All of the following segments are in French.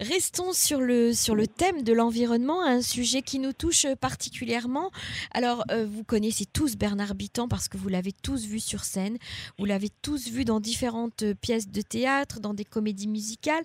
Restons sur le, sur le thème de l'environnement, un sujet qui nous touche particulièrement. Alors, euh, vous connaissez tous Bernard Bitan parce que vous l'avez tous vu sur scène, vous l'avez tous vu dans différentes pièces de théâtre, dans des comédies musicales.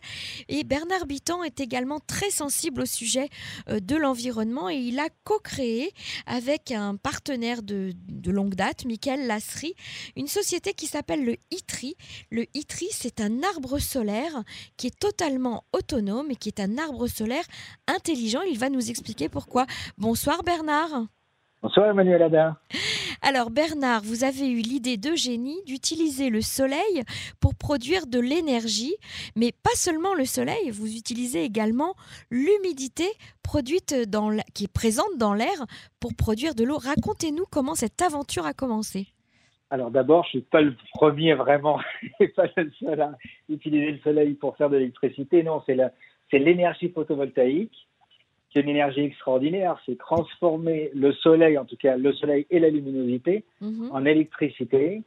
Et Bernard Bitan est également très sensible au sujet euh, de l'environnement et il a co-créé avec un partenaire de, de longue date, Michael Lasserie, une société qui s'appelle le ITRI. Le ITRI, c'est un arbre solaire qui est totalement autonome mais qui est un arbre solaire intelligent. Il va nous expliquer pourquoi. Bonsoir Bernard. Bonsoir Emmanuel Ada. Alors Bernard, vous avez eu l'idée de génie d'utiliser le soleil pour produire de l'énergie, mais pas seulement le soleil, vous utilisez également l'humidité produite dans qui est présente dans l'air pour produire de l'eau. Racontez-nous comment cette aventure a commencé. Alors d'abord, je suis pas le premier vraiment, et pas le seul à utiliser le soleil pour faire de l'électricité. Non, c'est la, c'est l'énergie photovoltaïque, qui est une énergie extraordinaire. C'est transformer le soleil, en tout cas le soleil et la luminosité, Mhm. en électricité.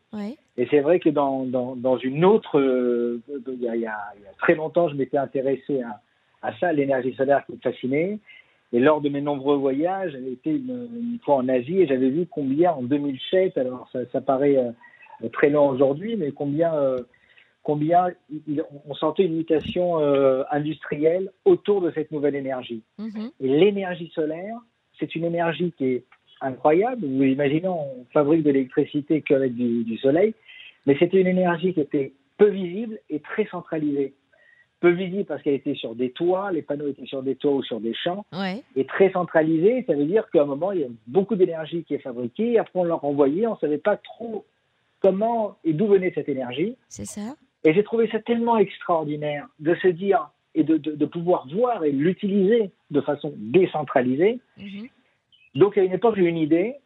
Et c'est vrai que dans, dans, dans une autre, euh, il, y a, il y a- il y a très longtemps, je m'étais intéressé à, à ça, l'énergie solaire qui me fascinait. Et lors de mes nombreux voyages, j'avais été une, une fois en Asie et j'avais vu combien en 2007, alors ça, ça paraît euh, très long aujourd'hui, mais combien, euh, combien il- on sentait une mutation euh, industrielle autour de cette nouvelle énergie. Mhm. Et l'énergie solaire, c'est une énergie qui est incroyable. Vous imaginez, on fabrique de l'électricité qu'avec du, du soleil, mais c'était une énergie qui était peu visible et très centralisée. Peu visible parce qu'elle était sur des toits, les panneaux étaient sur des toits ou sur des champs, Ouais. et très centralisée, ça veut dire qu'à un moment, il y a beaucoup d'énergie qui est fabriquée, après on leur envoyait, on ne savait pas trop comment et d'où venait cette énergie. C'est ça. Et j'ai trouvé ça tellement extraordinaire de se dire et de, de- de pouvoir voir et l'utiliser de façon décentralisée. Mhm. Donc à une époque, j'ai eu une idée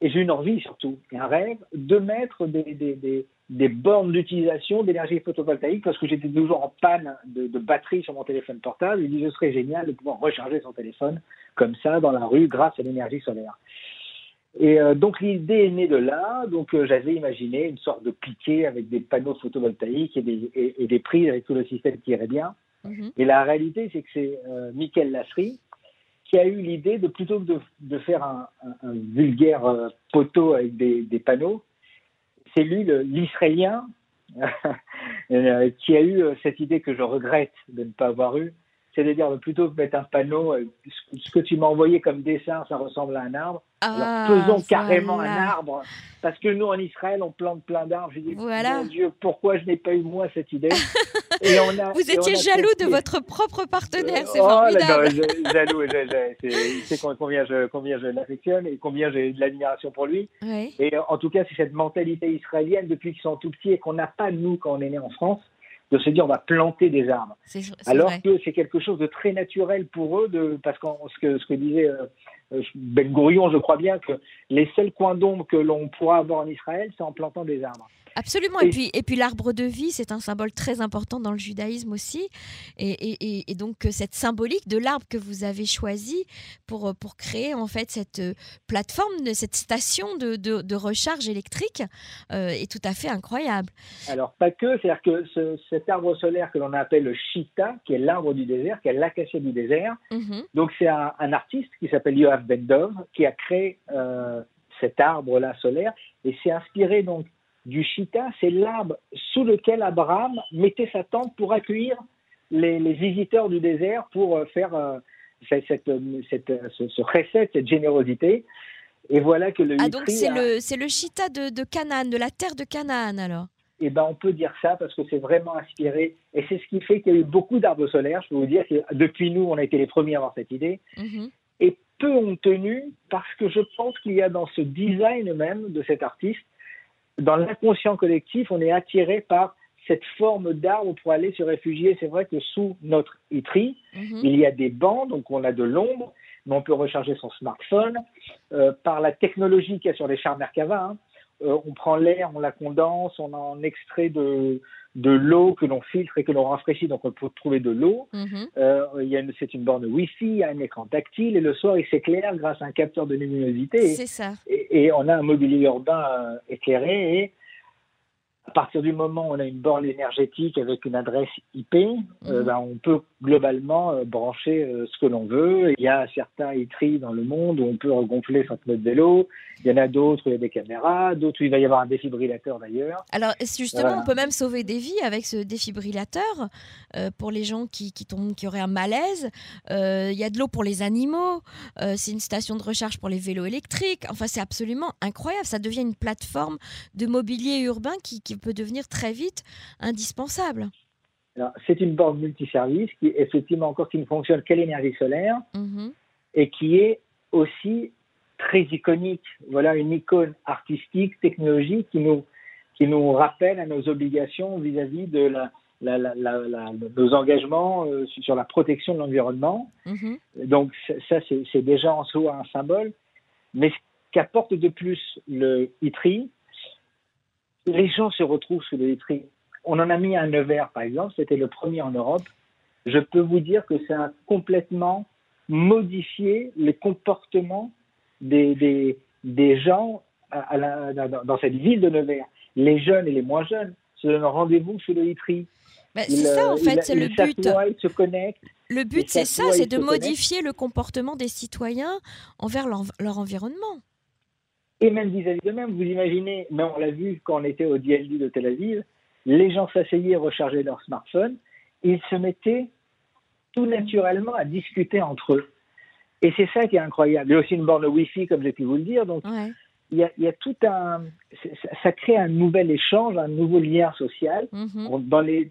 et j'ai eu une envie surtout, et un rêve, de mettre des, des, des, des bornes d'utilisation d'énergie photovoltaïque parce que j'étais toujours en panne de, de batterie sur mon téléphone portable. Il dit ce serait génial de pouvoir recharger son téléphone comme ça dans la rue grâce à l'énergie solaire. Et euh, donc l'idée est née de là. Donc euh, j'avais imaginé une sorte de piquet avec des panneaux photovoltaïques et des, et, et des prises avec tout le système qui irait bien. Mhm. Et la réalité, c'est que c'est euh, Michael Lasserie qui a eu l'idée de plutôt que de, de faire un, un- un vulgaire euh, poteau avec des, des panneaux, c'est lui, l'Israélien, qui a eu cette idée que je regrette de ne pas avoir eue, c'est de dire euh, plutôt que mettre un panneau, euh, ce que tu m'as envoyé comme dessin, ça ressemble à un arbre. Ah, Alors faisons carrément un arbre, parce que nous en Israël, on plante plein d'arbres. J'ai dit, Voilà. mon Dieu, pourquoi je n'ai pas eu moi cette idée? Et on a- Vous et on étiez a jaloux de votre propre partenaire, c'est Oh là formidable. là, je- jaloux, il sait com- combien je, combien je l'affectionne et combien j'ai de l'admiration pour lui. Et euh, en tout cas, c'est cette mentalité israélienne depuis qu'ils sont tout petits et qu'on n'a pas, nous, quand on est né en France, de se dire on va planter des arbres. Alors vrai. que c'est quelque chose de très naturel pour eux, de, parce que ce que, ce que disait euh, euh, Ben Gourion, je crois bien que les seuls coins d'ombre que l'on pourra avoir en Israël, c'est en plantant des arbres. Absolument. Et Et- puis, et puis l'arbre de vie, c'est un symbole très important dans le judaïsme aussi. Et, et- donc, euh, cette symbolique de l'arbre que vous avez choisi pour, euh, pour créer en fait cette euh, plateforme, de- cette station de, de- de recharge électrique euh, est tout à fait incroyable. Alors, pas que, c'est-à-dire que ce- cet arbre solaire que l'on appelle le Chita, qui est l'arbre du désert, qui est l'acacia du désert, Mhm. Donc c'est un, un artiste qui s'appelle Yoav Bendov qui a créé euh, cet arbre-là solaire et c'est inspiré donc du Chita, c'est l'arbre sous lequel Abraham mettait sa tente pour accueillir les, les visiteurs du désert pour euh, faire euh, cette, cette, cette- ce, ce recette, cette générosité. Et voilà que le Ah, donc c'est a- le, le chita de, de Canaan, de la terre de Canaan alors. eh ben, on peut dire ça parce que c'est vraiment inspiré. Et c'est ce qui fait qu'il y a eu beaucoup d'arbres solaires. Je peux vous dire que depuis nous, on a été les premiers à avoir cette idée. Mhm. et peu ont tenu parce que je pense qu'il y a dans ce design même de cet artiste, dans l'inconscient collectif, on est attiré par cette forme d'arbre pour aller se réfugier. C'est vrai que sous notre itri, Mhm. il y a des bancs, donc on a de l'ombre, mais on peut recharger son smartphone. Euh, par la technologie qu'il y a sur les chars Merkava, hein, on prend l'air, on la condense, on en extrait de, de l'eau que l'on filtre et que l'on rafraîchit, donc on peut trouver de l'eau. Mhm. c'est une borne Wi-Fi, il y a un écran tactile et le soir il s'éclaire grâce à un capteur de luminosité. C'est ça. Et, et, on a un mobilier urbain éclairé et à partir du moment où on a une borne énergétique avec une adresse IP, euh, mhm. ben, on peut globalement euh, brancher euh, ce que l'on veut. Il y a certains ITRI dans le monde où on peut regonfler son pneu de vélo. Il y en a d'autres où il y a des caméras, d'autres où il va y avoir un défibrillateur d'ailleurs. Alors justement, on peut même sauver des vies avec ce défibrillateur pour les gens qui, qui, qui auraient un malaise? il y a de l'eau pour les animaux. c'est une station de recharge pour les vélos électriques. Enfin, c'est absolument incroyable. Ça devient une plateforme de mobilier urbain qui, qui peut devenir très vite indispensable. C'est une borne multiservice qui, effectivement, encore qui ne fonctionne qu'à l'énergie solaire mhm. et qui est aussi très iconique. Voilà une icône artistique, technologique qui nous, qui nous rappelle à nos obligations vis-à-vis de la, nos engagements euh, sur la protection de l'environnement. Mhm. Donc ça, c'est déjà en soi un symbole. Mais ce qu'apporte de plus le ITRI, les gens se retrouvent sous le on en a mis un Nevers, par exemple, c'était le premier en Europe. Je peux vous dire que ça a complètement modifié les comportements des, des, gens dans cette ville de Nevers. Les jeunes et les moins jeunes se donnent rendez-vous sous le ITRI. Bah, c'est ça, en fait, c'est le but. Ils se connectent. Le but, c'est ça, c'est de modifier le comportement des citoyens envers leur, leur environnement. Et même vis-à-vis d'eux-mêmes, vous imaginez, mais on l'a vu quand on était au DLD de Tel Aviv, les gens s'asseyaient, rechargeaient leur smartphone, et ils se mettaient tout naturellement à discuter entre eux. Et c'est ça qui est incroyable. Il y a aussi une borne Wi-Fi, comme j'ai pu vous le dire. Donc, il, y a, tout un. Ça crée un nouvel échange, un nouveau lien social mm-hmm. dans les,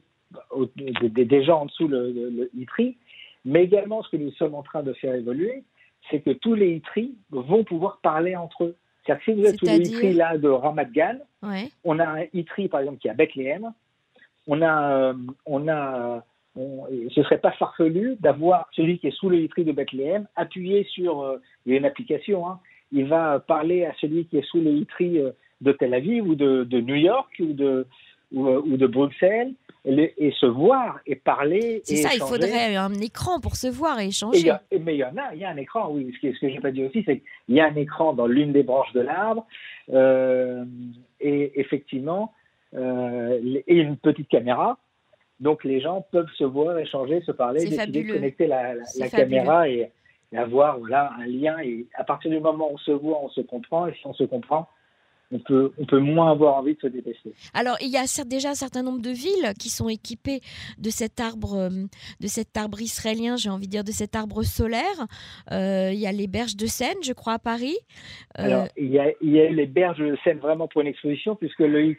des, gens en dessous le, le, ITRI. Mais également, ce que nous sommes en train de faire évoluer, c'est que tous les ITRI vont pouvoir parler entre eux. Que si vous êtes sous le ITRI là, de Ramat Gan, on a un ITRI par exemple qui est à Bethléem, on a, euh, on a ce serait pas farfelu d'avoir celui qui est sous le ITRI de Bethléem appuyé sur euh, il y a une application, hein, il va parler à celui qui est sous le ITRI euh, de Tel Aviv ou de, de New York ou de, ou de Bruxelles et, se voir et parler. C'est ça, il faudrait un écran pour se voir et échanger. mais il y en a, il y a un écran, oui. Ce que, je n'ai pas dit aussi, c'est qu'il y a un écran dans l'une des branches de l'arbre euh, et effectivement, euh, et une petite caméra. Donc les gens peuvent se voir, échanger, se parler, décider de connecter la, caméra et, avoir voilà, un lien. Et à partir du moment où on se voit, on se comprend. Et si on se comprend, on peut, on peut moins avoir envie de se détester. Alors, il y a déjà un certain nombre de villes qui sont équipées de cet arbre, euh, de cet arbre israélien, j'ai envie de dire, de cet arbre solaire. Euh, il y a les berges de Seine, je crois, à Paris. Euh, Alors, il y, a, il y, a, eu les berges de Seine vraiment pour une exposition, puisque le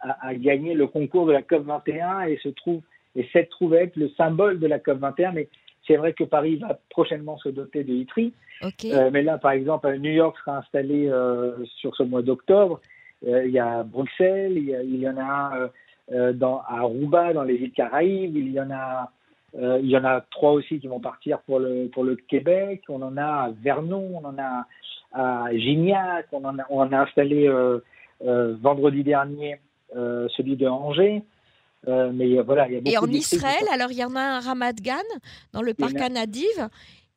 a, a, gagné le concours de la COP 21 et se trouve, et cette trouve être le symbole de la COP 21, mais c'est vrai que Paris va prochainement se doter de ITRI. Euh, mais là, par exemple, New York sera installé euh, sur ce mois d'octobre. Euh, il y a Bruxelles, il y, en a dans, à Aruba, dans les îles Caraïbes. Il y en a, il y en a trois aussi qui vont partir pour le, pour le Québec. On en a à Vernon, on en a à Gignac, on en a, on a installé vendredi dernier celui de Angers. Euh, mais voilà, il y a Et en Israël, alors il y en a un Ramat Gan dans le parc Anadiv.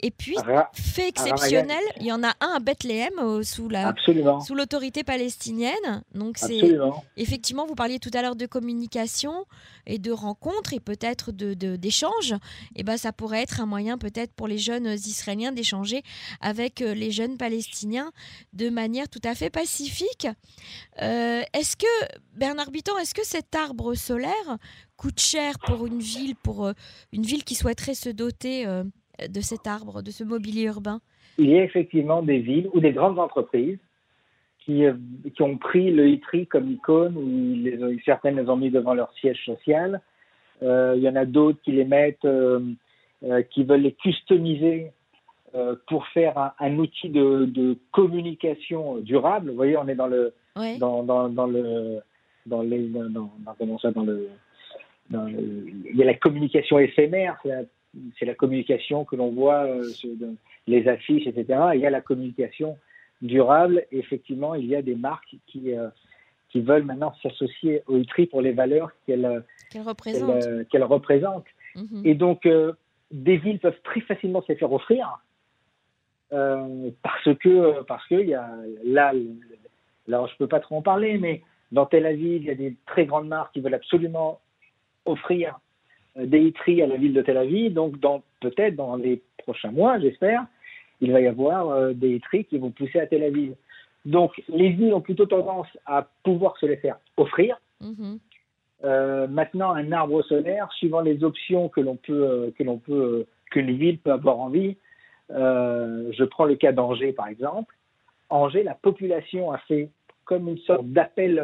Et puis, fait exceptionnel, il y en a un à Bethléem sous la sous l'autorité palestinienne. Donc c'est effectivement, vous parliez tout à l'heure de communication et de rencontres et peut-être de d'échanges. et eh ben ça pourrait être un moyen peut-être pour les jeunes israéliens d'échanger avec euh, les jeunes palestiniens de manière tout à fait pacifique. Euh, est-ce que Bernard Bitan, est-ce que cet arbre solaire coûte cher pour une ville, pour euh, une ville qui souhaiterait se doter de cet arbre, de ce mobilier urbain Il y a effectivement des villes ou des grandes entreprises qui, euh, qui ont pris le ITRI comme icône, ou les, certaines les ont mis devant leur siège social. Euh, il y en a d'autres qui les mettent, euh, qui veulent les customiser pour faire un, outil de, communication durable. Vous voyez, on est dans le, dans, dans, dans, le, dans les, dans, comment ça, dans le, il y a la communication éphémère, c'est la communication que l'on voit, euh, les affiches, etc. il y a la communication durable. Effectivement, il y a des marques qui, euh, qui veulent maintenant s'associer au ITRI pour les valeurs qu'elle représente. Qu'elle représente. Mhm. Et donc, des villes peuvent très facilement se les faire offrir parce que parce que y a là, je peux pas trop en parler, mais dans Tel Aviv, il y a des très grandes marques qui veulent absolument offrir des ITRI à la ville de Tel Aviv. Donc, peut-être dans les prochains mois, j'espère, il va y avoir des ITRI qui vont pousser à Tel Aviv. Donc, les villes ont plutôt tendance à pouvoir se les faire offrir. Mhm. Euh, maintenant, un arbre solaire, suivant les options que l'on peut, euh, que l'on peut, euh, que les villes peuvent avoir envie. je prends le cas d'Angers, par exemple. Angers, la population a fait comme une sorte d'appel,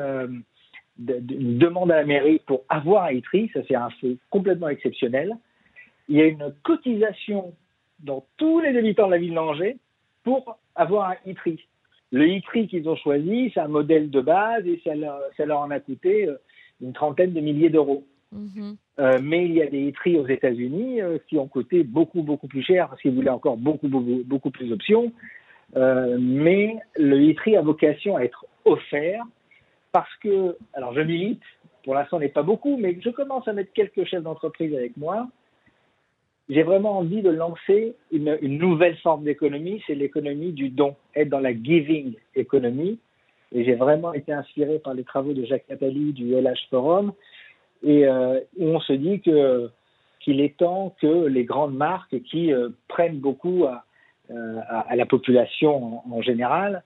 une demande à la mairie pour avoir un ITRI. Ça, c'est un fait complètement exceptionnel. Il y a une cotisation dans tous les habitants de la ville d'Angers pour avoir un ITRI. Le ITRI qu'ils ont choisi, c'est un modèle de base et ça leur, en a coûté euh, une trentaine de milliers d'euros. Mhm. Euh, mais il y a des ITRI aux États-Unis euh, qui ont coûté beaucoup, beaucoup plus cher parce qu'ils voulaient encore beaucoup, beaucoup, beaucoup plus d'options. mais le ITRI a vocation à être offert parce que, alors je milite, pour l'instant n'est pas beaucoup, mais je commence à mettre quelques chefs d'entreprise avec moi. J'ai vraiment envie de lancer une, nouvelle forme d'économie, c'est l'économie du don, être dans la giving economy. Et j'ai vraiment été inspiré par les travaux de Jacques Attali du LH Forum, et euh, où on se dit que qu'il est temps que les grandes marques qui euh, prennent beaucoup à, euh, à, la population en général,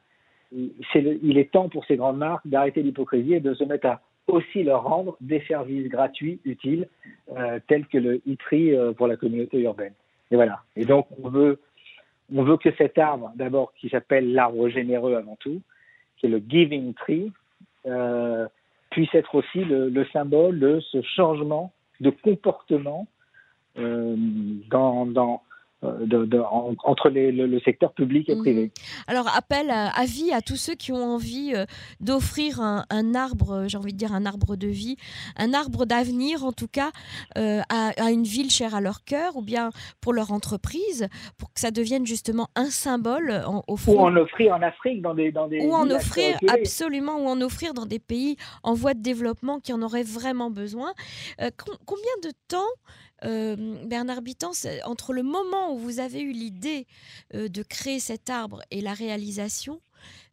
il est temps pour ces grandes marques d'arrêter l'hypocrisie et de se mettre à aussi leur rendre des services gratuits utiles, euh, tels que le e-tree euh, pour la communauté urbaine. Et voilà. Et donc, on veut, on veut que cet arbre, d'abord, qui s'appelle l'arbre généreux avant tout, qui est le Giving Tree, euh, puisse être aussi le, symbole de ce changement de comportement dans, dans, euh, de, entre le, secteur public et privé. Mhm. Alors, appel à, avis à tous ceux qui ont envie euh, d'offrir un, arbre, j'ai envie de dire un arbre de vie, un arbre d'avenir en tout cas, euh, à, une ville chère à leur cœur ou bien pour leur entreprise, pour que ça devienne justement un symbole en, au Ou en offrir en Afrique, dans des. Dans des ou en offrir, absolument, ou en offrir dans des pays en voie de développement qui en auraient vraiment besoin. combien de temps euh, Bernard Bitan, entre le moment où vous avez eu l'idée euh, de créer cet arbre et la réalisation,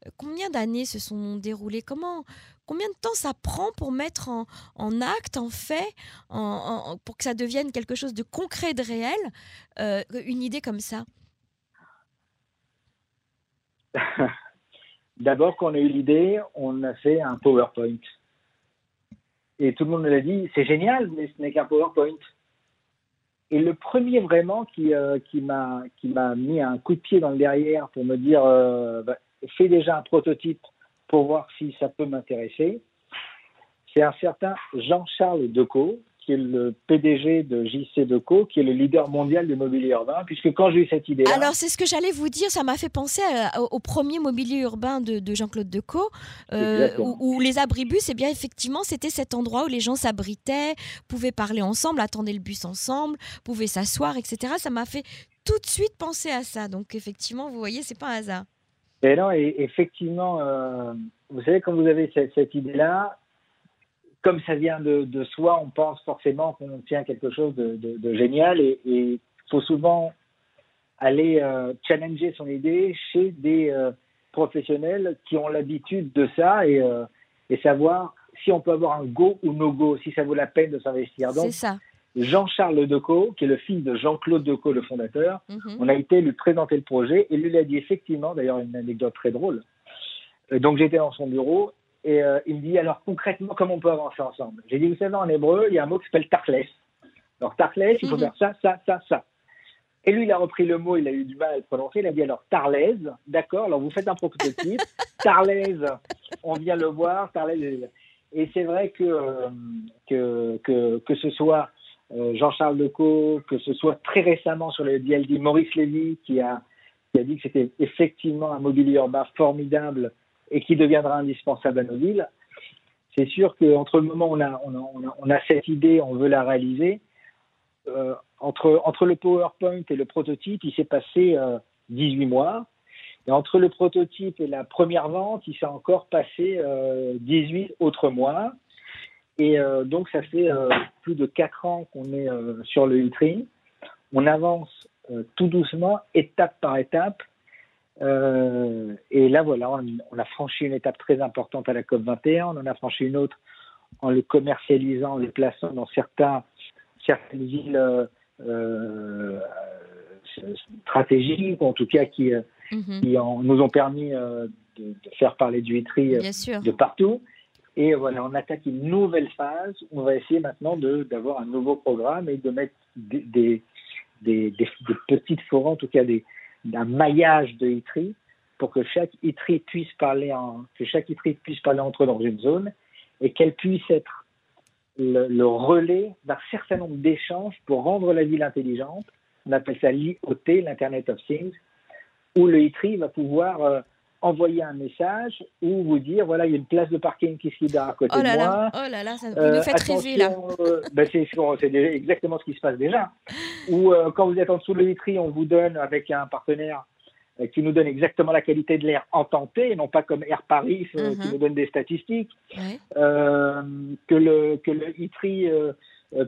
euh, combien d'années se sont déroulées? Comment, Combien de temps ça prend pour mettre en, acte, en fait, pour que ça devienne quelque chose de concret, de réel, une idée comme ça? D'abord, quand on a eu l'idée, on a fait un PowerPoint. Et tout le monde me l'a dit, c'est génial, mais ce n'est qu'un PowerPoint. Et le premier vraiment qui, euh, qui m'a mis un coup de pied dans le derrière pour me dire euh, bah, fais déjà un prototype pour voir si ça peut m'intéresser, c'est un certain Jean-Charles Decaux, qui est le PDG de JC Deco, qui est le leader mondial du mobilier urbain, puisque quand j'ai eu cette idée. Alors, c'est ce que j'allais vous dire, ça m'a fait penser au, premier mobilier urbain de, Jean-Claude Decaux, euh, où, les abribus, eh bien, effectivement, c'était cet endroit où les gens s'abritaient, pouvaient parler ensemble, attendaient le bus ensemble, pouvaient s'asseoir, etc. Ça m'a fait tout de suite penser à ça. Donc, effectivement, vous voyez, c'est pas un hasard. Et non, et effectivement, euh, vous savez, quand vous avez cette idée-là, comme ça vient de, soi, on pense forcément qu'on tient quelque chose de, génial et il faut souvent aller euh, challenger son idée chez des euh, professionnels qui ont l'habitude de ça euh, et, savoir si on peut avoir un go ou no go, si ça vaut la peine de s'investir. Donc. Jean-Charles Decaux, qui est le fils de Jean-Claude Decaux, le fondateur, mhm. on a été lui présenter le projet et lui il a dit effectivement, d'ailleurs une anecdote très drôle. Donc j'étais dans son bureau et euh, il me dit alors concrètement comment on peut avancer ensemble? J'ai dit vous savez en hébreu il y a un mot qui s'appelle tarles. Alors tarles il faut mhm. faire ça, ça, ça, ça. Et lui il a repris le mot, il a eu du mal à le prononcer, il a dit alors tarlaise, d'accord, alors vous faites un prototype, tarlaise, on vient le voir, tarlaise. Et c'est vrai que, euh, que, que, que, ce soit euh, Jean-Charles Decaux, que ce soit très récemment sur le DLD Maurice Lévy qui a, qui a dit que c'était effectivement un mobilier urbain formidable et qui deviendra indispensable à nos villes, c'est sûr qu'entre le moment où on a, cette idée, on veut la réaliser, euh, entre, le PowerPoint et le prototype, il s'est passé 18 euh, mois. Et entre le prototype et la première vente, il s'est encore passé 18 autres mois. Et donc, ça fait plus de 4 ans qu'on est sur le e On avance tout doucement, étape par étape. Et là, voilà, on, on, a franchi une étape très importante à la COP21. On en a franchi une autre en le commercialisant, en le plaçant dans certains, certaines villes euh, euh stratégiques, en tout cas qui, euh, mhm. qui nous ont permis euh, de, faire parler du Itri de partout. Et voilà, on attaque une nouvelle phase. On va essayer maintenant d'avoir un nouveau programme et de mettre des, des, des, des petites forêts, en tout cas d'un maillage de ITRI, pour que chaque ITRI puisse parler en, que chaque ITRI puisse parler entre eux dans une zone et qu'elle puisse être le, relais d'un certain nombre d'échanges pour rendre la ville intelligente. On appelle ça l'IoT, l'Internet of Things, où le ITRI va pouvoir euh, envoyer un message ou vous dire voilà, il y a une place de parking qui se libère à côté oh de moi. oh là là, ça, vous nous faites rêver là. Euh, ben, c'est, exactement ce qui se passe déjà. Ou euh, quand vous êtes en dessous de l'ITRI, on vous donne avec un partenaire euh, qui nous donne exactement la qualité de l'air en temps et non pas comme Air Paris euh, qui mhm. nous donne des statistiques. Euh, que le que le ITRI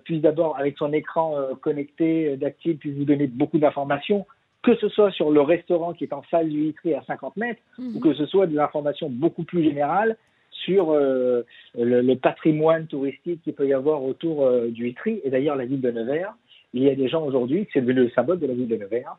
puisse d'abord avec son écran connecté d'active puisse vous donner beaucoup d'informations, que ce soit sur le restaurant qui est en face du ITRI à 50 mètres, ou mhm. que ce soit des informations beaucoup plus générales sur le, le, patrimoine touristique qu'il peut y avoir autour du ITRI. Et d'ailleurs, la ville de Nevers, il y a des gens aujourd'hui, c'est devenu le symbole de la ville de Nevers,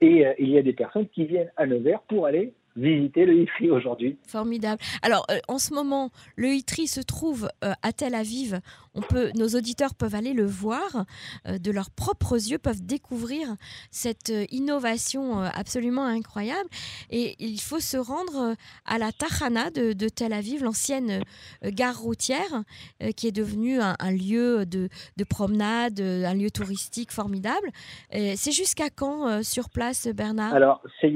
et euh, il y a des personnes qui viennent à Nevers pour aller visiter le ITRI aujourd'hui. Formidable. Alors, euh, en ce moment, le ITRI se trouve euh, à Tel Aviv. On peut, nos auditeurs peuvent aller le voir de leurs propres yeux, peuvent découvrir cette innovation absolument incroyable. Et il faut se rendre à la Tahana de, Tel Aviv, l'ancienne gare routière, qui est devenue un, lieu de, de, promenade, un lieu touristique formidable. C'est jusqu'à quand sur place, Bernard? Alors, c'est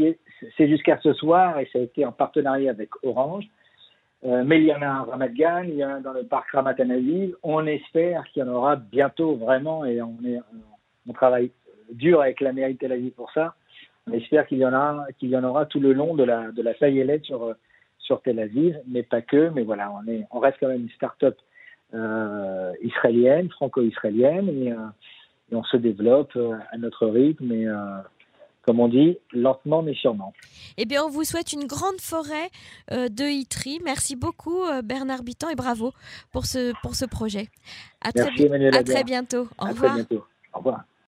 c'est jusqu'à ce soir et ça a été en partenariat avec Orange. Euh, mais il y en a un à Ramat Gan, il y en a un dans le parc Ramat On espère qu'il y en aura bientôt vraiment et on, travaille dur avec la mairie de Tel Aviv pour ça. On espère qu'il y en a, qu'il y en aura tout le long de la de la sur Tel Aviv, mais pas que. Mais voilà, on est, on reste quand même une start-up euh, israélienne, franco-israélienne, et, euh, et, on se développe à notre rythme. Et, comme on dit, lentement mais sûrement. Eh bien, on vous souhaite une grande forêt euh, de Itri. Merci beaucoup, euh, Bernard Bitan, et bravo pour ce, pour ce projet. À, Merci, très, à très bientôt. Au à Très bientôt. Au revoir.